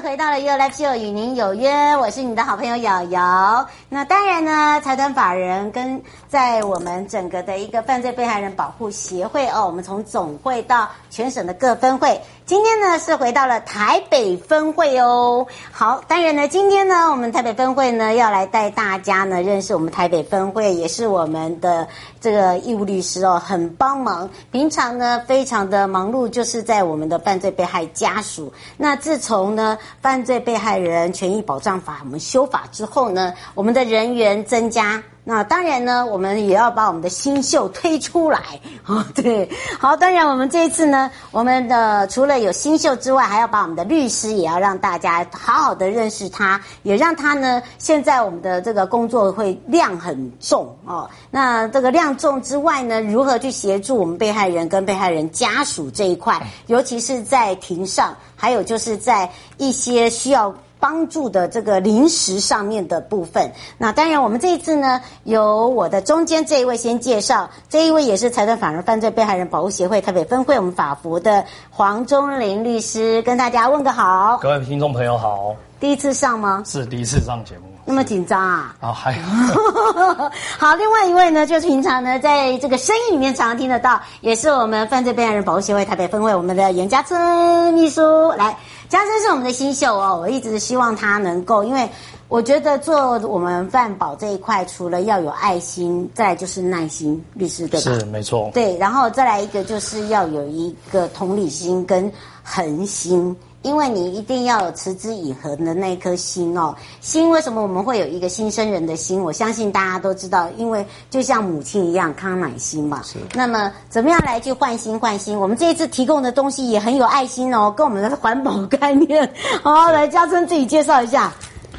回到了 E O L X O，与您有约，我是你的好朋友瑶瑶。那当然呢，财团法人跟在我们整个的一个犯罪被害人保护协会哦，我们从总会到全省的各分会，今天呢是回到了台北分会哦。好，当然呢，今天呢我们台北分会呢要来带大家呢认识我们台北分会，也是我们的这个义务律师哦，很帮忙。平常呢非常的忙碌，就是在我们的犯罪被害家属。那自从呢。犯罪被害人权益保障法我们修法之后呢，我们的人员增加。那当然呢，我们也要把我们的新秀推出来啊！对，好，当然我们这一次呢，我们的除了有新秀之外，还要把我们的律师也要让大家好好的认识他，也让他呢，现在我们的这个工作会量很重哦。那这个量重之外呢，如何去协助我们被害人跟被害人家属这一块，尤其是在庭上，还有就是在一些需要。帮助的这个临时上面的部分，那当然我们这一次呢，由我的中间这一位先介绍，这一位也是财团法人犯罪被害人保护协会台北分会我们法服的黄忠林律师，跟大家问个好。各位听众朋友好。第一次上吗？是第一次上节目。那么紧张啊？啊，还好。好，另外一位呢，就是平常呢，在这个声音里面常常听得到，也是我们犯罪被害人保护协会台北分会我们的严家春秘书来。家春是我们的新秀哦，我一直希望他能够，因为我觉得做我们犯保这一块，除了要有爱心，再来就是耐心，律师对吧？是，没错。对，然后再来一个就是要有一个同理心跟恒心。因为你一定要有持之以恒的那颗心哦，心为什么我们会有一个新生人的心？我相信大家都知道，因为就像母亲一样，康乃馨嘛。是。那么怎么样来去换心换心？我们这一次提供的东西也很有爱心哦，跟我们的环保概念。好，来嘉春自己介绍一下，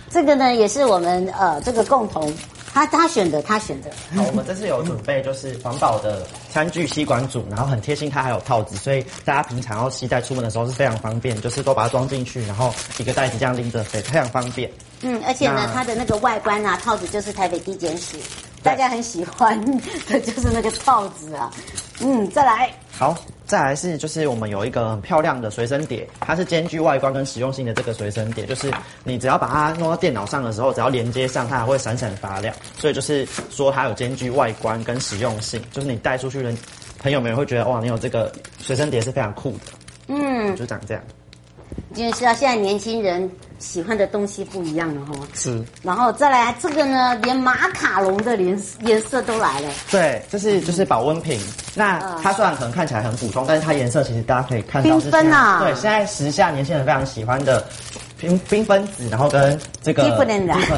这个呢也是我们呃这个共同。他他选的，他选的。好，我们这次有准备就是环保的餐具吸管组，然后很贴心，它还有套子，所以大家平常要携带出门的时候是非常方便，就是都把它装进去，然后一个袋子这样拎着，非，非常方便。嗯，而且呢，它的那个外观啊，套子就是台北地检署，大家很喜欢的 就是那个套子啊。嗯，再来。好，再来是就是我们有一个很漂亮的随身碟，它是兼具外观跟实用性的这个随身碟，就是你只要把它弄到电脑上的时候，只要连接上，它还会闪闪发亮，所以就是说它有兼具外观跟实用性，就是你带出去的朋友们会觉得哇，你有这个随身碟是非常酷的。嗯，就长这样。因为知道现在年轻人喜欢的东西不一样了哈，是，然后再来这个呢，连马卡龙的颜颜色都来了。对，这是就是保温瓶。那它虽然可能看起来很普通，但是它颜色其实大家可以看到是缤纷啊。对，现在时下年轻人非常喜欢的缤缤纷紫，然后跟这个蒂芙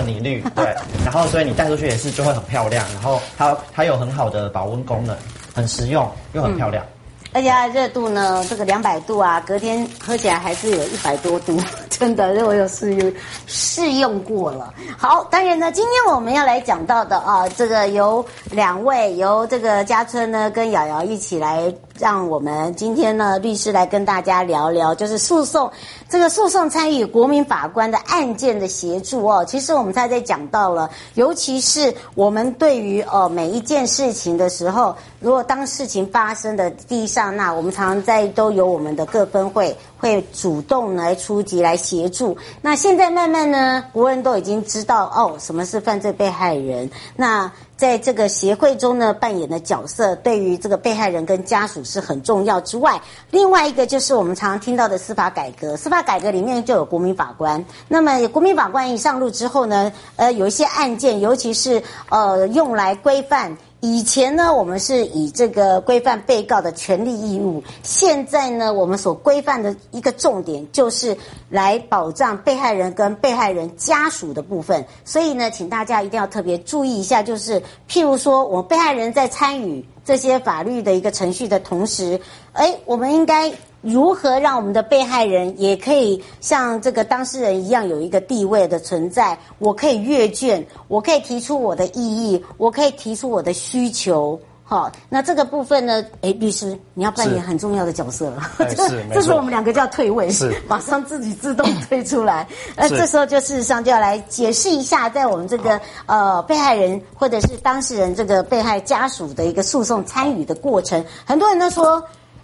尼绿，对，然后所以你带出去也是就会很漂亮，然后它它有很好的保温功能，很实用又很漂亮。嗯而且热度呢，这个两百度啊，隔天喝起来还是有一百多度，真的，我有试用试用过了。好，当然呢，今天我们要来讲到的啊，这个由两位，由这个家春呢跟瑶瑶一起来。让我们今天呢，律师来跟大家聊聊，就是诉讼这个诉讼参与国民法官的案件的协助哦。其实我们才在讲到了，尤其是我们对于呃每一件事情的时候，如果当事情发生的第一刹那，我们常常在都有我们的各分会会主动来出击来协助。那现在慢慢呢，国人都已经知道哦，什么是犯罪被害人。那在这个协会中呢，扮演的角色对于这个被害人跟家属是很重要之外，另外一个就是我们常常听到的司法改革。司法改革里面就有国民法官。那么国民法官一上路之后呢，呃，有一些案件，尤其是呃用来规范。以前呢，我们是以这个规范被告的权利义务。现在呢，我们所规范的一个重点就是来保障被害人跟被害人家属的部分。所以呢，请大家一定要特别注意一下，就是譬如说，我被害人在参与这些法律的一个程序的同时，哎，我们应该如何让我们的被害人也可以像这个当事人一样有一个地位的存在？我可以阅卷，我可以提出我的异议，我可以提出我的需求。好，那这个部分呢？哎，律师，你要扮演很重要的角色了。这 这是我们两个要退位，是 马上自己自动退出来。那，这时候就事实上就要来解释一下，在我们这个呃被害人或者是当事人这个被害家属的一个诉讼参与的过程，很多人都说。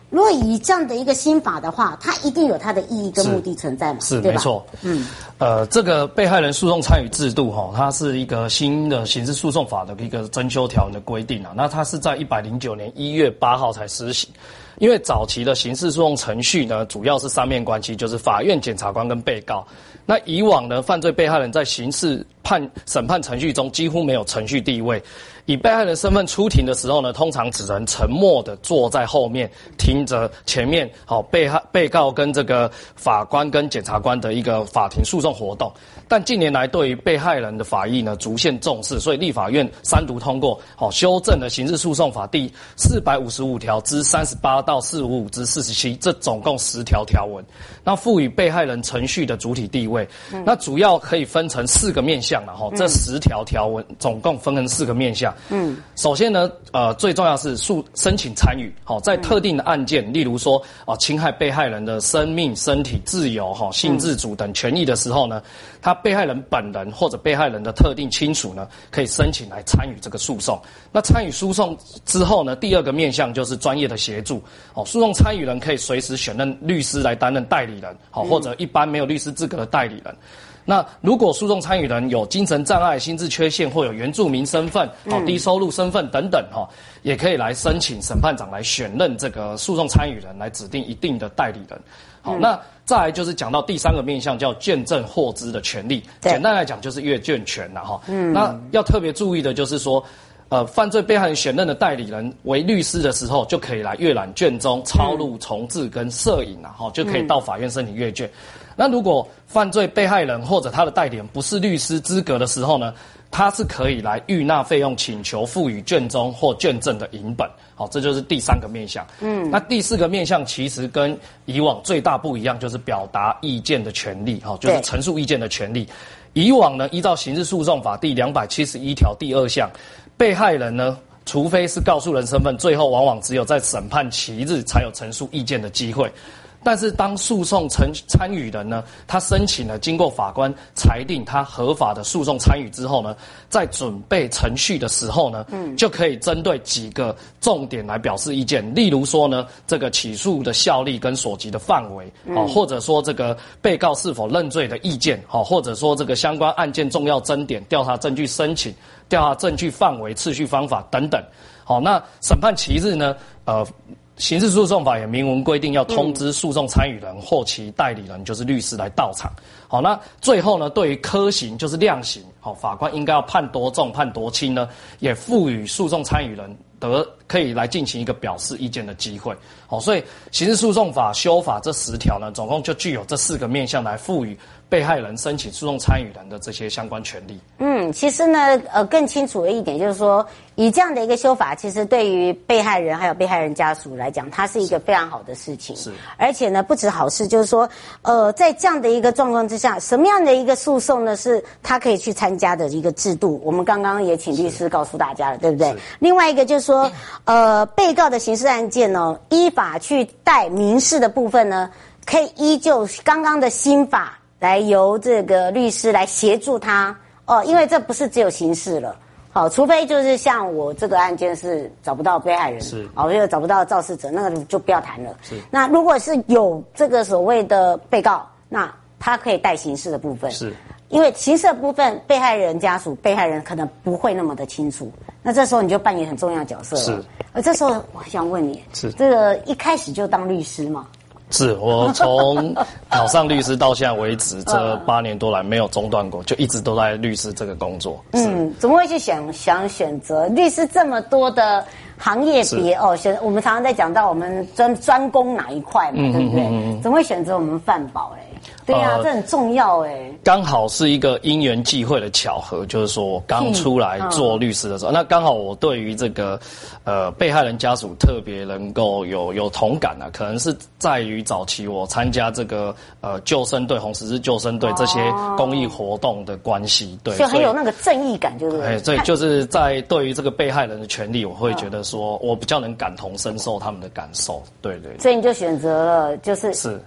如果以这样的一个新法的话，它一定有它的意义跟目的存在嘛？是，是没错。嗯，呃，这个被害人诉讼参与制度哈，它是一个新的刑事诉讼法的一个增修条文的规定啊。那它是在一百零九年一月八号才施行。因为早期的刑事诉讼程序呢，主要是三面关系，就是法院、检察官跟被告。那以往呢，犯罪被害人在刑事判审判程序中几乎没有程序地位。以被害人身份出庭的时候呢，通常只能沉默地坐在后面听着前面好被害被告跟这个法官跟检察官的一个法庭诉讼活动。但近年来对于被害人的法益呢，逐渐重视，所以立法院三读通过好修正了刑事诉讼法第四百五十五条之三十八到四五五之四十七，这总共十条条文，那赋予被害人程序的主体地位。嗯、那主要可以分成四个面向了哈，这十条条文总共分成四个面向。嗯，首先呢，呃，最重要是诉申请参与，好，在特定的案件，例如说啊，侵害被害人的生命、身体自由、哈性自主等权益的时候呢，他被害人本人或者被害人的特定亲属呢，可以申请来参与这个诉讼。那参与诉讼之后呢，第二个面向就是专业的协助，哦，诉讼参与人可以随时选任律师来担任代理人，好，或者一般没有律师资格的代理人。那如果诉讼参与人有精神障碍、心智缺陷或有原住民身份、哦低收入身份等等哈，也可以来申请审判长来选任这个诉讼参与人，来指定一定的代理人。好，那再来就是讲到第三个面向，叫见证获知的权利。简单来讲就是阅卷权了哈。嗯，那要特别注意的就是说，呃，犯罪被害人选任的代理人为律师的时候，就可以来阅览卷宗、抄录、重置跟摄影了哈，就可以到法院申请阅卷。那如果犯罪被害人或者他的代理人不是律师资格的时候呢，他是可以来预纳费用，请求赋予卷宗或卷证的影本。好，这就是第三个面向。嗯，那第四个面向其实跟以往最大不一样，就是表达意见的权利。好，就是陈述意见的权利。以往呢，依照刑事诉讼法第两百七十一条第二项，被害人呢，除非是告诉人身份，最后往往只有在审判期日才有陈述意见的机会。但是，当诉讼参参与人呢，他申请了经过法官裁定他合法的诉讼参与之后呢，在准备程序的时候呢，嗯，就可以针对几个重点来表示意见。例如说呢，这个起诉的效力跟所及的范围，哦，或者说这个被告是否认罪的意见，好，或者说这个相关案件重要争点、调查证据申请、调查证据范围、次序方法等等。好，那审判期日呢，呃。刑事诉讼法也明文规定，要通知诉讼参与人或其代理人，就是律师来到场。好，那最后呢，对于科刑就是量刑，好，法官应该要判多重、判多轻呢，也赋予诉讼参与人得可以来进行一个表示意见的机会。好，所以刑事诉讼法修法这十条呢，总共就具有这四个面向来赋予。被害人申请诉讼参与人的这些相关权利。嗯，其实呢，呃，更清楚的一点就是说，以这样的一个修法，其实对于被害人还有被害人家属来讲，它是一个非常好的事情。是，而且呢，不止好事，就是说，呃，在这样的一个状况之下，什么样的一个诉讼呢，是他可以去参加的一个制度？我们刚刚也请律师告诉大家了，对不对？另外一个就是说，呃，被告的刑事案件呢，依法去带民事的部分呢，可以依旧刚刚的新法。来由这个律师来协助他哦，因为这不是只有刑事了，好，除非就是像我这个案件是找不到被害人，是，哦，又找不到肇事者，那个就不要谈了。是，那如果是有这个所谓的被告，那他可以带刑事的部分，是，因为刑事的部分被害人家属、被害人可能不会那么的清楚，那这时候你就扮演很重要的角色了。是，而这时候我想问你，是这个一开始就当律师吗？是我从考上律师到现在为止，这 八年多来没有中断过，就一直都在律师这个工作。嗯，怎么会去想想选择律师这么多的行业别哦？选我们常常在讲到我们专专攻哪一块嘛，对不对？怎么会选择我们饭保嘞？对呀、啊呃，这很重要哎。刚好是一个因缘际会的巧合，就是说我刚出来做律师的时候，嗯、那刚好我对于这个呃被害人家属特别能够有有同感啊，可能是在于早期我参加这个呃救生队、红十字救生队这些公益活动的关系，对，就很有那个正义感，就是哎，所以就是在对于这个被害人的权利，我会觉得说我比较能感同身受他们的感受，对对，对。所以你就选择了就是是。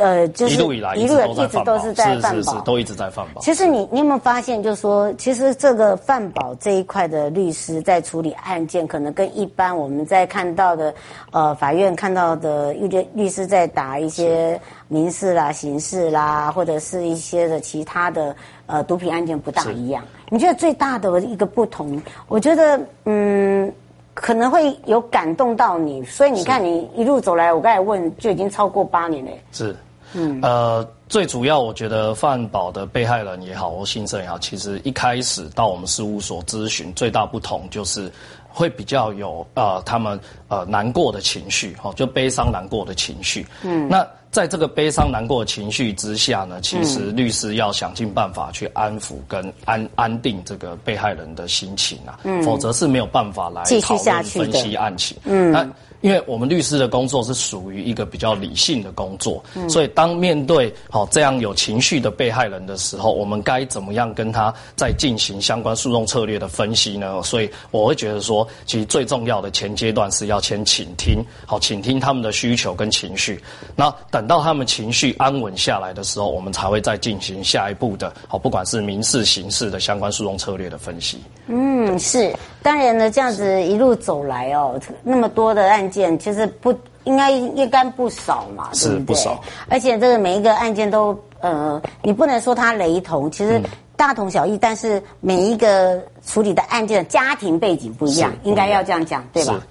呃，就是一路以来一路一直都是在饭保，是是是，都一直在饭保。其实你你有没有发现，就是说，其实这个饭保这一块的律师在处理案件，可能跟一般我们在看到的，呃，法院看到的律律师在打一些民事啦、刑事啦，或者是一些的其他的呃毒品案件不大一样。你觉得最大的一个不同？我觉得，嗯。可能会有感动到你，所以你看，你一路走来，我刚才问就已经超过八年了。是，嗯，呃，最主要我觉得犯保的被害人也好，或新生也好，其实一开始到我们事务所咨询，最大不同就是会比较有呃他们呃难过的情绪，哈，就悲伤难过的情绪。嗯，那。在这个悲伤难过的情绪之下呢，其实律师要想尽办法去安抚跟安安定这个被害人的心情啊，嗯，否则是没有办法来讨论分析案情。嗯，那。因为我们律师的工作是属于一个比较理性的工作，所以当面对好这样有情绪的被害人的时候，我们该怎么样跟他再进行相关诉讼策略的分析呢？所以我会觉得说，其实最重要的前阶段是要先倾听，好，倾听他们的需求跟情绪。那等到他们情绪安稳下来的时候，我们才会再进行下一步的，好，不管是民事、刑事的相关诉讼策略的分析。嗯，是。当然呢，这样子一路走来哦，那么多的案件，其实不应该应该不少嘛，是对不少。而且这个每一个案件都呃，你不能说它雷同，其实大同小异，嗯、但是每一个处理的案件的家庭背景不一样，应该要这样讲，对吧？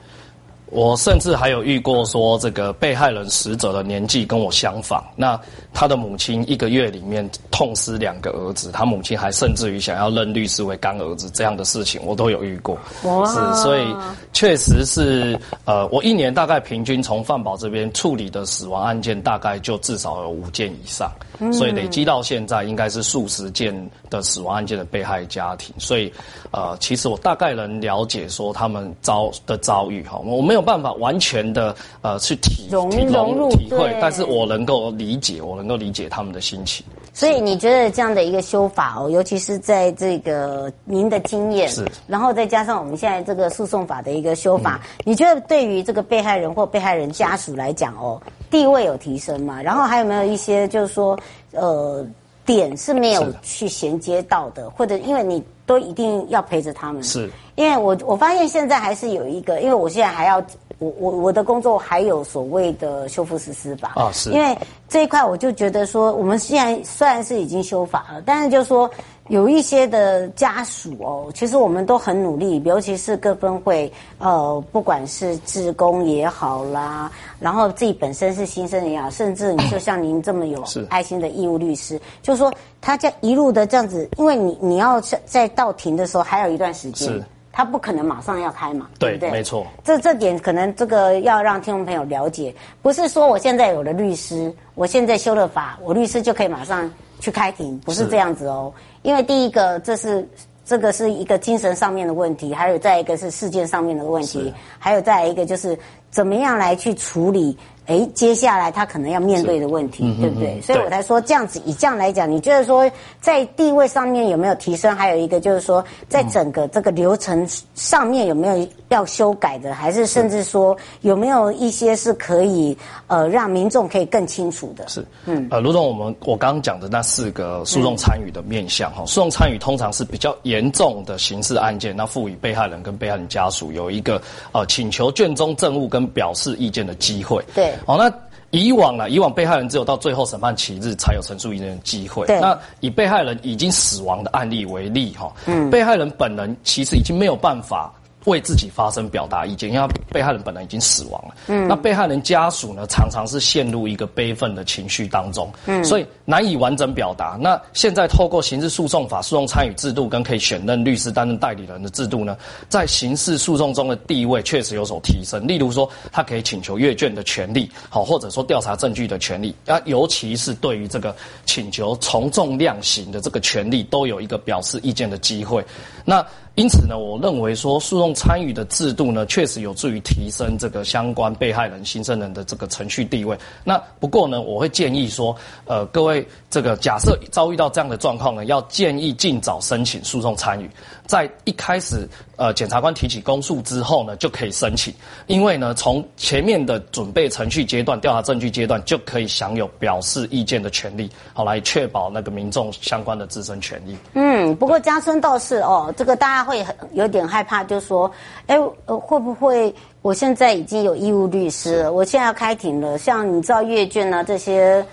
我甚至还有遇过说，这个被害人死者的年纪跟我相仿，那他的母亲一个月里面痛失两个儿子，他母亲还甚至于想要认律师为干儿子，这样的事情我都有遇过。哇！是，所以确实是，呃，我一年大概平均从犯保这边处理的死亡案件，大概就至少有五件以上。所以累积到现在，应该是数十件的死亡案件的被害家庭。所以，呃，其实我大概能了解说他们遭的遭遇哈，我没有办法完全的呃去体融融入体会，但是我能够理解，我能够理解他们的心情。所以你觉得这样的一个修法哦，尤其是在这个您的经验，是，然后再加上我们现在这个诉讼法的一个修法，嗯、你觉得对于这个被害人或被害人家属来讲哦，地位有提升吗？然后还有没有一些就是说，呃，点是没有去衔接到的，或者因为你都一定要陪着他们，是，因为我我发现现在还是有一个，因为我现在还要。我我我的工作还有所谓的修复实施法啊，是，因为这一块我就觉得说，我们现在虽然是已经修法了，但是就是说有一些的家属哦，其实我们都很努力，尤其是各分会，呃，不管是职工也好啦，然后自己本身是新生也好，甚至你就像您这么有爱心的义务律师，就是说他这一路的这样子，因为你你要在到庭的时候还有一段时间。他不可能马上要开嘛，对不对？没错。这这点可能这个要让听众朋友了解，不是说我现在有了律师，我现在修了法，我律师就可以马上去开庭，不是这样子哦。因为第一个，这是这个是一个精神上面的问题，还有再一个是事件上面的问题，还有再一个就是怎么样来去处理。哎，接下来他可能要面对的问题，嗯、对不对？所以我才说这样子，以这样来讲，你觉得说在地位上面有没有提升？还有一个就是说，在整个这个流程上面有没有要修改的？还是甚至说有没有一些是可以呃让民众可以更清楚的？是，嗯，呃，如同我们我刚刚讲的那四个诉讼参与的面向哈，诉讼参与通常是比较严重的刑事案件，那赋予被害人跟被害人家属有一个呃请求卷宗证物跟表示意见的机会，对。好，那以往呢？以往被害人只有到最后审判期日才有陈述意见的机会。对。那以被害人已经死亡的案例为例，哈，嗯，被害人本人其实已经没有办法为自己发声表达意见，因为被害人本来已经死亡了。嗯，那被害人家属呢，常常是陷入一个悲愤的情绪当中，嗯，所以难以完整表达。那现在透过刑事诉讼法诉讼参与制度跟可以选任律师担任代理人的制度呢，在刑事诉讼中的地位确实有所提升。例如说，他可以请求阅卷的权利，好，或者说调查证据的权利，啊，尤其是对于这个请求从重量刑的这个权利，都有一个表示意见的机会。那因此呢，我认为说诉讼参与的制度呢，确实有助于提升这个相关被害人、新生人的这个程序地位。那不过呢，我会建议说，呃，各位这个假设遭遇到这样的状况呢，要建议尽早申请诉讼参与，在一开始呃检察官提起公诉之后呢，就可以申请，因为呢，从前面的准备程序阶段、调查证据阶段就可以享有表示意见的权利，好来确保那个民众相关的自身权益。嗯，不过嘉春倒是哦，这个大家。会有点害怕，就是说，哎，呃，会不会我现在已经有义务律师了？我现在要开庭了，像你知道阅卷啊这些，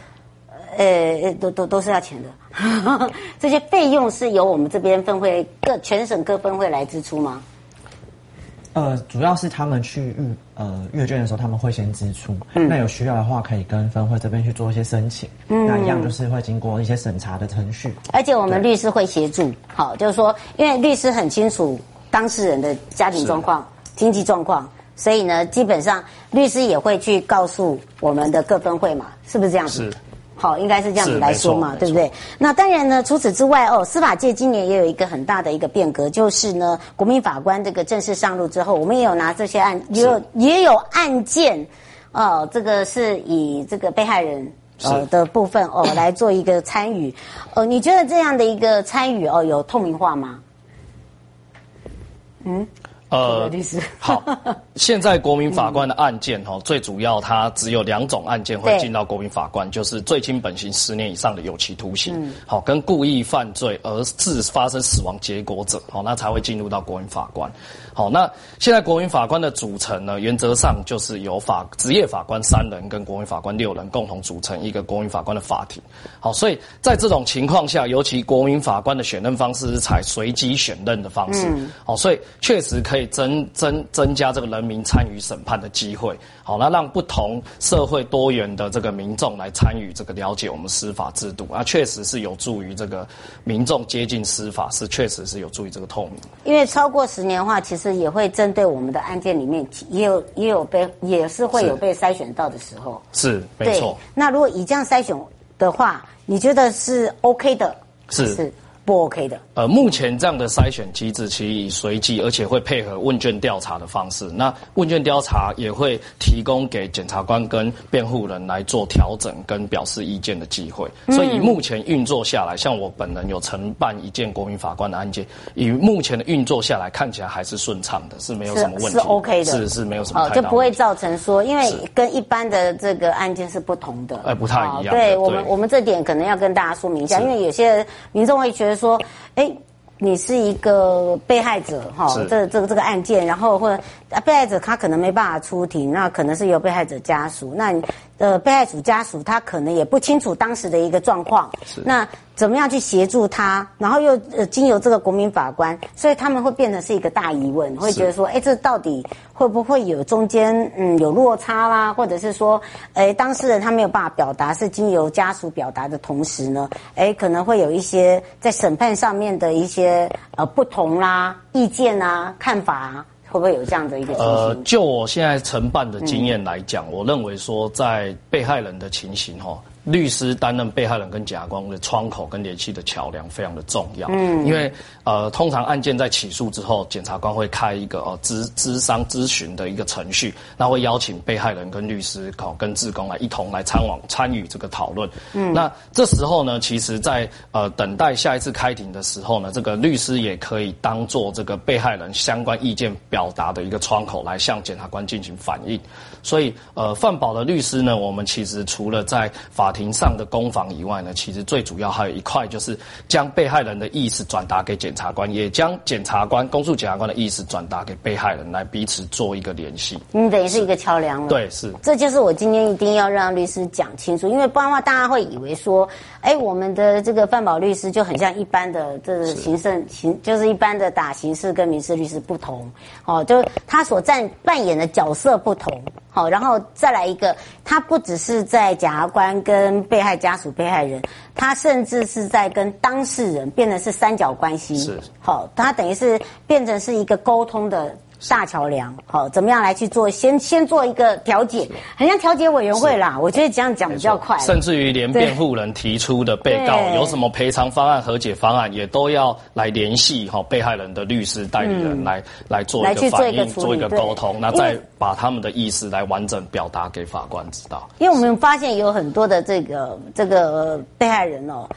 呃，都都都是要钱的，这些费用是由我们这边分会各全省各分会来支出吗？呃，主要是他们去预呃阅卷的时候，他们会先支出。嗯，那有需要的话，可以跟分会这边去做一些申请。嗯，那一样就是会经过一些审查的程序。而且我们律师会协助，好，就是说，因为律师很清楚当事人的家庭状况、经济状况，所以呢，基本上律师也会去告诉我们的各分会嘛，是不是这样子？是。好，应该是这样子来说嘛，对不对？那当然呢，除此之外哦，司法界今年也有一个很大的一个变革，就是呢，国民法官这个正式上路之后，我们也有拿这些案，也有也有案件，哦，这个是以这个被害人呃的部分哦来做一个参与，呃，你觉得这样的一个参与哦有透明化吗？嗯。呃，律师好，现在国民法官的案件哈，最主要它只有两种案件会进到国民法官，就是最轻本刑十年以上的有期徒刑，好，跟故意犯罪而致发生死亡结果者，好，那才会进入到国民法官。好，那现在国民法官的组成呢，原则上就是由法职业法官三人跟国民法官六人共同组成一个国民法官的法庭。好，所以在这种情况下，尤其国民法官的选任方式是采随机选任的方式。好，所以确实可以增增增加这个人民参与审判的机会。好，那让不同社会多元的这个民众来参与这个了解我们司法制度，啊，确实是有助于这个民众接近司法，是确实是有助于这个透明。因为超过十年的话，其实也会针对我们的案件里面，也有也有被也是会有被筛选到的时候。是，是没错。那如果以这样筛选的话，你觉得是 OK 的？是是。不 OK 的。呃，目前这样的筛选机制其实以随机，而且会配合问卷调查的方式。那问卷调查也会提供给检察官跟辩护人来做调整跟表示意见的机会。所以以目前运作下来，像我本人有承办一件国民法官的案件，以目前的运作下来，看起来还是顺畅的，是没有什么问题，是，是 OK 的，是是没有什么。哦，就不会造成说，因为跟一般的这个案件是不同的，哎，不太一样。对，对我们，我们这点可能要跟大家说明一下，因为有些民众会觉得说，哎。你是一个被害者，哈，这这个这个案件，然后或者被害者他可能没办法出庭，那可能是由被害者家属，那呃被害者家属他可能也不清楚当时的一个状况，那怎么样去协助他？然后又呃经由这个国民法官，所以他们会变成是一个大疑问，会觉得说，哎，这到底会不会有中间嗯有落差啦？或者是说，哎，当事人他没有办法表达，是经由家属表达的同时呢，哎，可能会有一些在审判上面的一些。呃，不同啦，意见啊，看法啊，会不会有这样的一个情形？呃，就我现在承办的经验来讲，我认为说，在被害人的情形哈。律师担任被害人跟检察官的窗口跟联系的桥梁非常的重要，嗯，因为呃，通常案件在起诉之后，检察官会开一个呃咨咨商咨询的一个程序，那会邀请被害人跟律师考跟志工来一同来参往参与这个讨论，嗯，那这时候呢，其实在呃等待下一次开庭的时候呢，这个律师也可以当做这个被害人相关意见表达的一个窗口来向检察官进行反映，所以呃，范保的律师呢，我们其实除了在法法庭上的攻防以外呢，其实最主要还有一块就是将被害人的意思转达给检察官，也将检察官、公诉检察官的意思转达给被害人，来彼此做一个联系。你等于是一个桥梁了。对，是。这就是我今天一定要让律师讲清楚，因为不然的话，大家会以为说，哎，我们的这个范保律师就很像一般的这个刑事刑，就是一般的打刑事跟民事律师不同，哦，就他所占扮演的角色不同。好，然后再来一个，他不只是在检察官跟被害家属、被害人，他甚至是在跟当事人变成是三角关系。是，好，他等于是变成是一个沟通的。大桥梁，好，怎么样来去做？先先做一个调解，很像调解委员会啦。我觉得这样讲比较快。甚至于连辩护人提出的被告有什么赔偿方案、和解方案，也都要来联系哈被害人的律师代理人来、嗯、来做一个反应，做一个沟通，那再把他们的意思来完整表达给法官知道。因为我们发现有很多的这个这个被害人哦，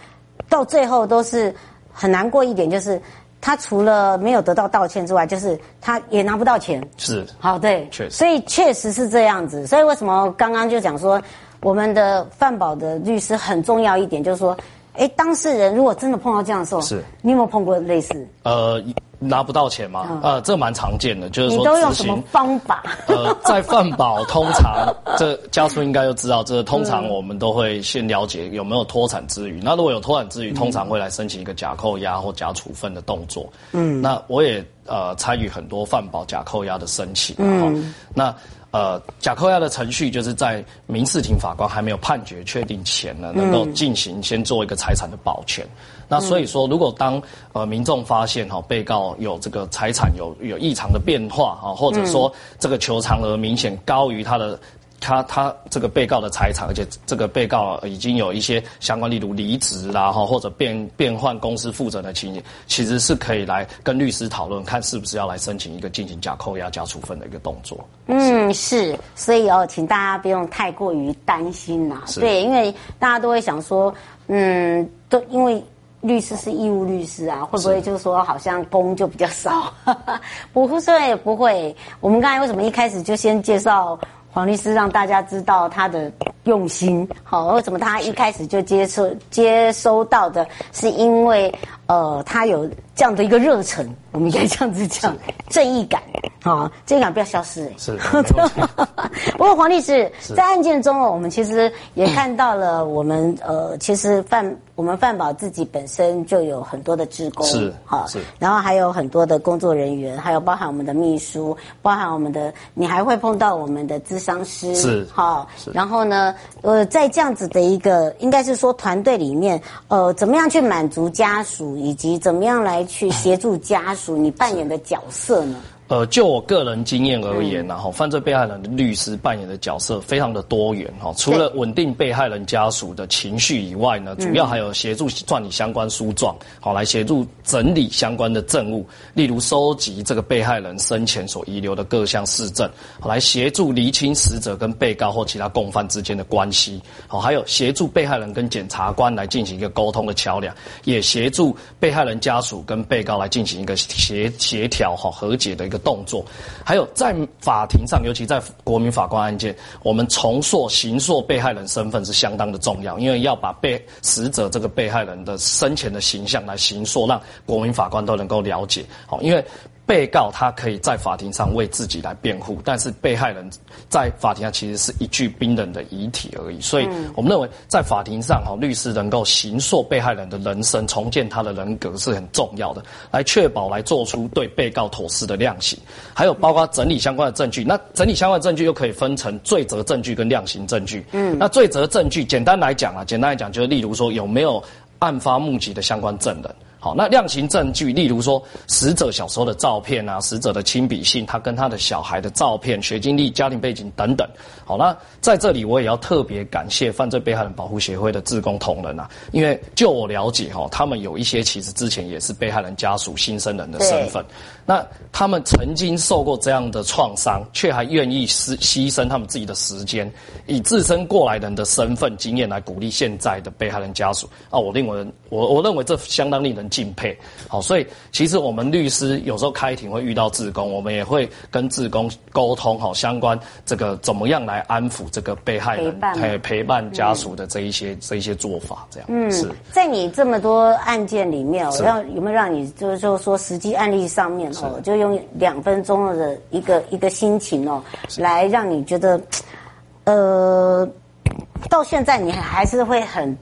到最后都是很难过一点，就是。他除了没有得到道歉之外，就是他也拿不到钱。是，好，对，确实，所以确实是这样子。所以为什么刚刚就讲说，我们的范保的律师很重要一点，就是说，哎，当事人如果真的碰到这样的时候，是，你有没有碰过类似？呃。拿不到钱吗？嗯、呃，这蛮常见的，就是说，你都用什么方法？呃，在饭保通常，这家属应该都知道，这通常我们都会先了解有没有脱产之余。那如果有脱产之余，通常会来申请一个假扣押或假处分的动作。嗯，那我也呃参与很多饭保假扣押的申请。嗯，那。呃，假扣押的程序就是在民事庭法官还没有判决确定前呢，能够进行先做一个财产的保全。嗯、那所以说，如果当呃民众发现哈被告有这个财产有有异常的变化哈，或者说这个求偿额明显高于他的。他他这个被告的财产，而且这个被告已经有一些相关，例如离职啦，哈，或者变变换公司负责的情形，其实是可以来跟律师讨论，看是不是要来申请一个进行假扣押、假处分的一个动作。嗯，是，所以哦，请大家不用太过于担心呐。对，因为大家都会想说，嗯，都因为律师是义务律师啊，会不会就是说好像工就比较少？不会，也不会。我们刚才为什么一开始就先介绍？黄律师让大家知道他的用心，好，为什么他一开始就接受接收到的，是因为呃，他有这样的一个热忱，我们应该这样子讲，正义感，啊，正义感不要消失，欸，是。不过黄律师在案件中哦，我们其实也看到了，我们呃，其实范我们范宝自己本身就有很多的职工，是，哈，是，然后还有很多的工作人员，还有包含我们的秘书，包含我们的，你还会碰到我们的咨商师，是，哈，然后呢，呃，在这样子的一个，应该是说团队里面，呃，怎么样去满足家属？以及怎么样来去协助家属？你扮演的角色呢？呃，就我个人经验而言，然后犯罪被害人的律师扮演的角色非常的多元哈。除了稳定被害人家属的情绪以外呢，主要还有协助撰拟相关书状，好来协助整理相关的证物，例如收集这个被害人生前所遗留的各项事证，好来协助厘清死者跟被告或其他共犯之间的关系，好还有协助被害人跟检察官来进行一个沟通的桥梁，也协助被害人家属跟被告来进行一个协协调哈和解的一个。动作，还有在法庭上，尤其在国民法官案件，我们重塑、刑塑被害人身份是相当的重要，因为要把被死者这个被害人的生前的形象来刑塑，让国民法官都能够了解。好，因为。被告他可以在法庭上为自己来辩护，但是被害人在法庭上其实是一具冰冷的遗体而已。所以，我们认为在法庭上，哈，律师能够形塑被害人的人生，重建他的人格是很重要的，来确保来做出对被告妥适的量刑。还有包括整理相关的证据，那整理相关的证据又可以分成罪责证据跟量刑证据。嗯，那罪责证据简单来讲啊，简单来讲就是例如说有没有案发目击的相关证人。好，那量刑证据，例如说死者小时候的照片啊，死者的亲笔信，他跟他的小孩的照片、学经历、家庭背景等等。好，那在这里我也要特别感谢犯罪被害人保护协会的志工同仁啊，因为就我了解哈，他们有一些其实之前也是被害人家属、新生人的身份，那他们曾经受过这样的创伤，却还愿意牺牺牲他们自己的时间，以自身过来人的身份经验来鼓励现在的被害人家属啊，我认为我我认为这相当令人。敬佩。好，所以其实我们律师有时候开庭会遇到志工，我们也会跟志工沟通好相关这个怎么样来安抚这个被害人，陪伴，陪伴家属的这一些、嗯、这一些做法，这样。嗯，是在你这么多案件里面，我要有没有让你就是说说实际案例上面哦，就用两分钟的一个一个心情哦，来让你觉得，呃，到现在你还是会很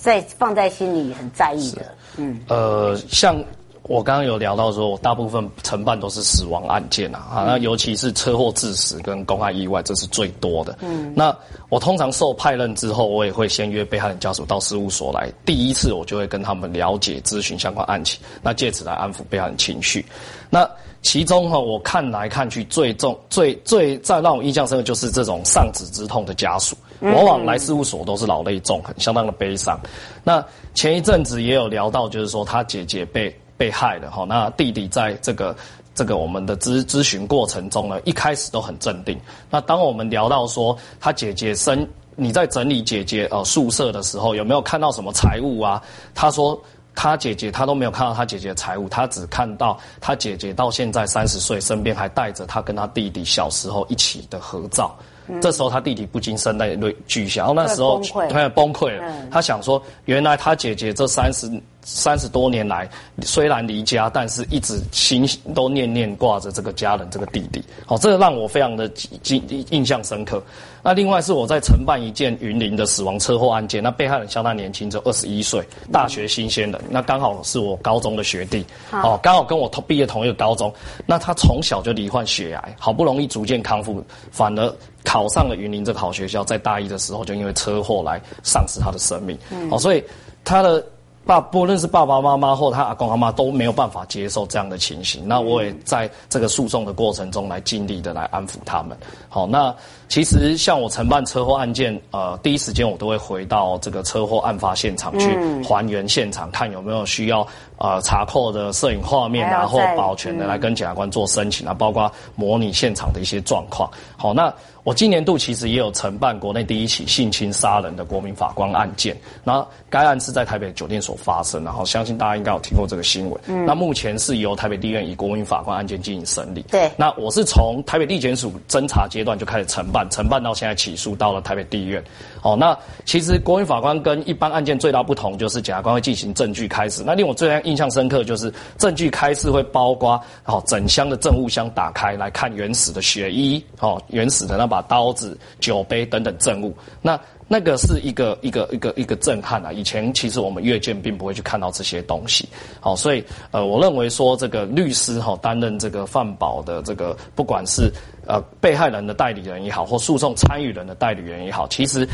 在放在心里很在意的。嗯，呃，像我刚刚有聊到说，我大部分承办都是死亡案件啊，啊，那尤其是车祸致死跟公害意外，这是最多的。嗯，那我通常受派任之后，我也会先约被害人家属到事务所来，第一次我就会跟他们了解、咨询相关案情，那借此来安抚被害人情绪。那其中哈，我看来看去最重、最最再让我印象深刻就是这种丧子之痛的家属，往往来事务所都是老泪纵横，相当的悲伤。那前一阵子也有聊到，就是说他姐姐被被害了哈，那弟弟在这个这个我们的咨咨询过程中呢，一开始都很镇定。那当我们聊到说他姐姐生，你在整理姐姐呃宿舍的时候，有没有看到什么财物啊？他说他姐姐他都没有看到他姐姐的财物，他只看到他姐姐到现在三十岁，身边还带着他跟他弟弟小时候一起的合照。这时候他弟弟不禁声泪俱下，然后那时候他也崩溃了。他想说，原来他姐姐这三十三十多年来，虽然离家，但是一直心都念念挂着这个家人，这个弟弟。好，这个让我非常的印印象深刻。那另外是我在承办一件云林的死亡车祸案件，那被害人相当年轻，只有二十一岁，大学新鲜人。那刚好是我高中的学弟，哦，刚好跟我同毕业同一个高中。那他从小就罹患血癌，好不容易逐渐康复，反而考上了云林这个好学校，在大一的时候就因为车祸来丧失他的生命。哦，所以他的。爸，不论是爸爸妈妈或他阿公阿妈都没有办法接受这样的情形。那我也在这个诉讼的过程中来尽力的来安抚他们。好，那其实像我承办车祸案件，呃，第一时间我都会回到这个车祸案发现场去还原现场，看有没有需要呃查扣的摄影画面然后保全的来跟检察官做申请啊，包括模拟现场的一些状况。好，那。我今年度其实也有承办国内第一起性侵杀人的国民法官案件，那该案是在台北酒店所发生，然后相信大家应该有听过这个新闻。嗯，那目前是由台北地院以国民法官案件进行审理。对，那我是从台北地检署侦查阶段就开始承办，承办到现在起诉到了台北地院。哦，那其实国民法官跟一般案件最大不同就是检察官会进行证据开始。那令我最印象深刻就是证据开始会包括哦整箱的证物箱打开来看原始的血衣，哦原始的那把刀子、酒杯等等证物。那那个是一个一个一个一个震撼啊！以前其实我们阅卷并不会去看到这些东西。好，所以呃，我认为说这个律师哈担任这个犯保的这个不管是。呃，被害人的代理人也好，或诉讼参与人的代理人也好，其实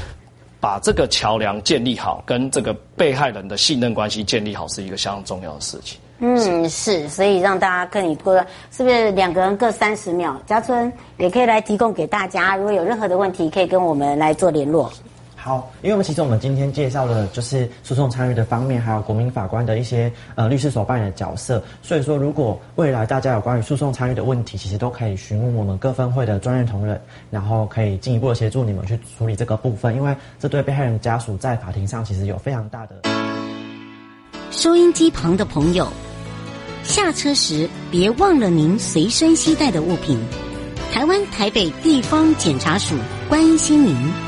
把这个桥梁建立好，跟这个被害人的信任关系建立好，是一个相当重要的事情。嗯，是，所以让大家跟你过，是不是两个人各三十秒？嘉春也可以来提供给大家，如果有任何的问题，可以跟我们来做联络。好，因为我们其实我们今天介绍的就是诉讼参与的方面，还有国民法官的一些呃律师所扮演的角色。所以说，如果未来大家有关于诉讼参与的问题，其实都可以询问我们各分会的专业同仁，然后可以进一步的协助你们去处理这个部分。因为这对被害人家属在法庭上其实有非常大的。收音机旁的朋友，下车时别忘了您随身携带的物品。台湾台北地方检察署关心您。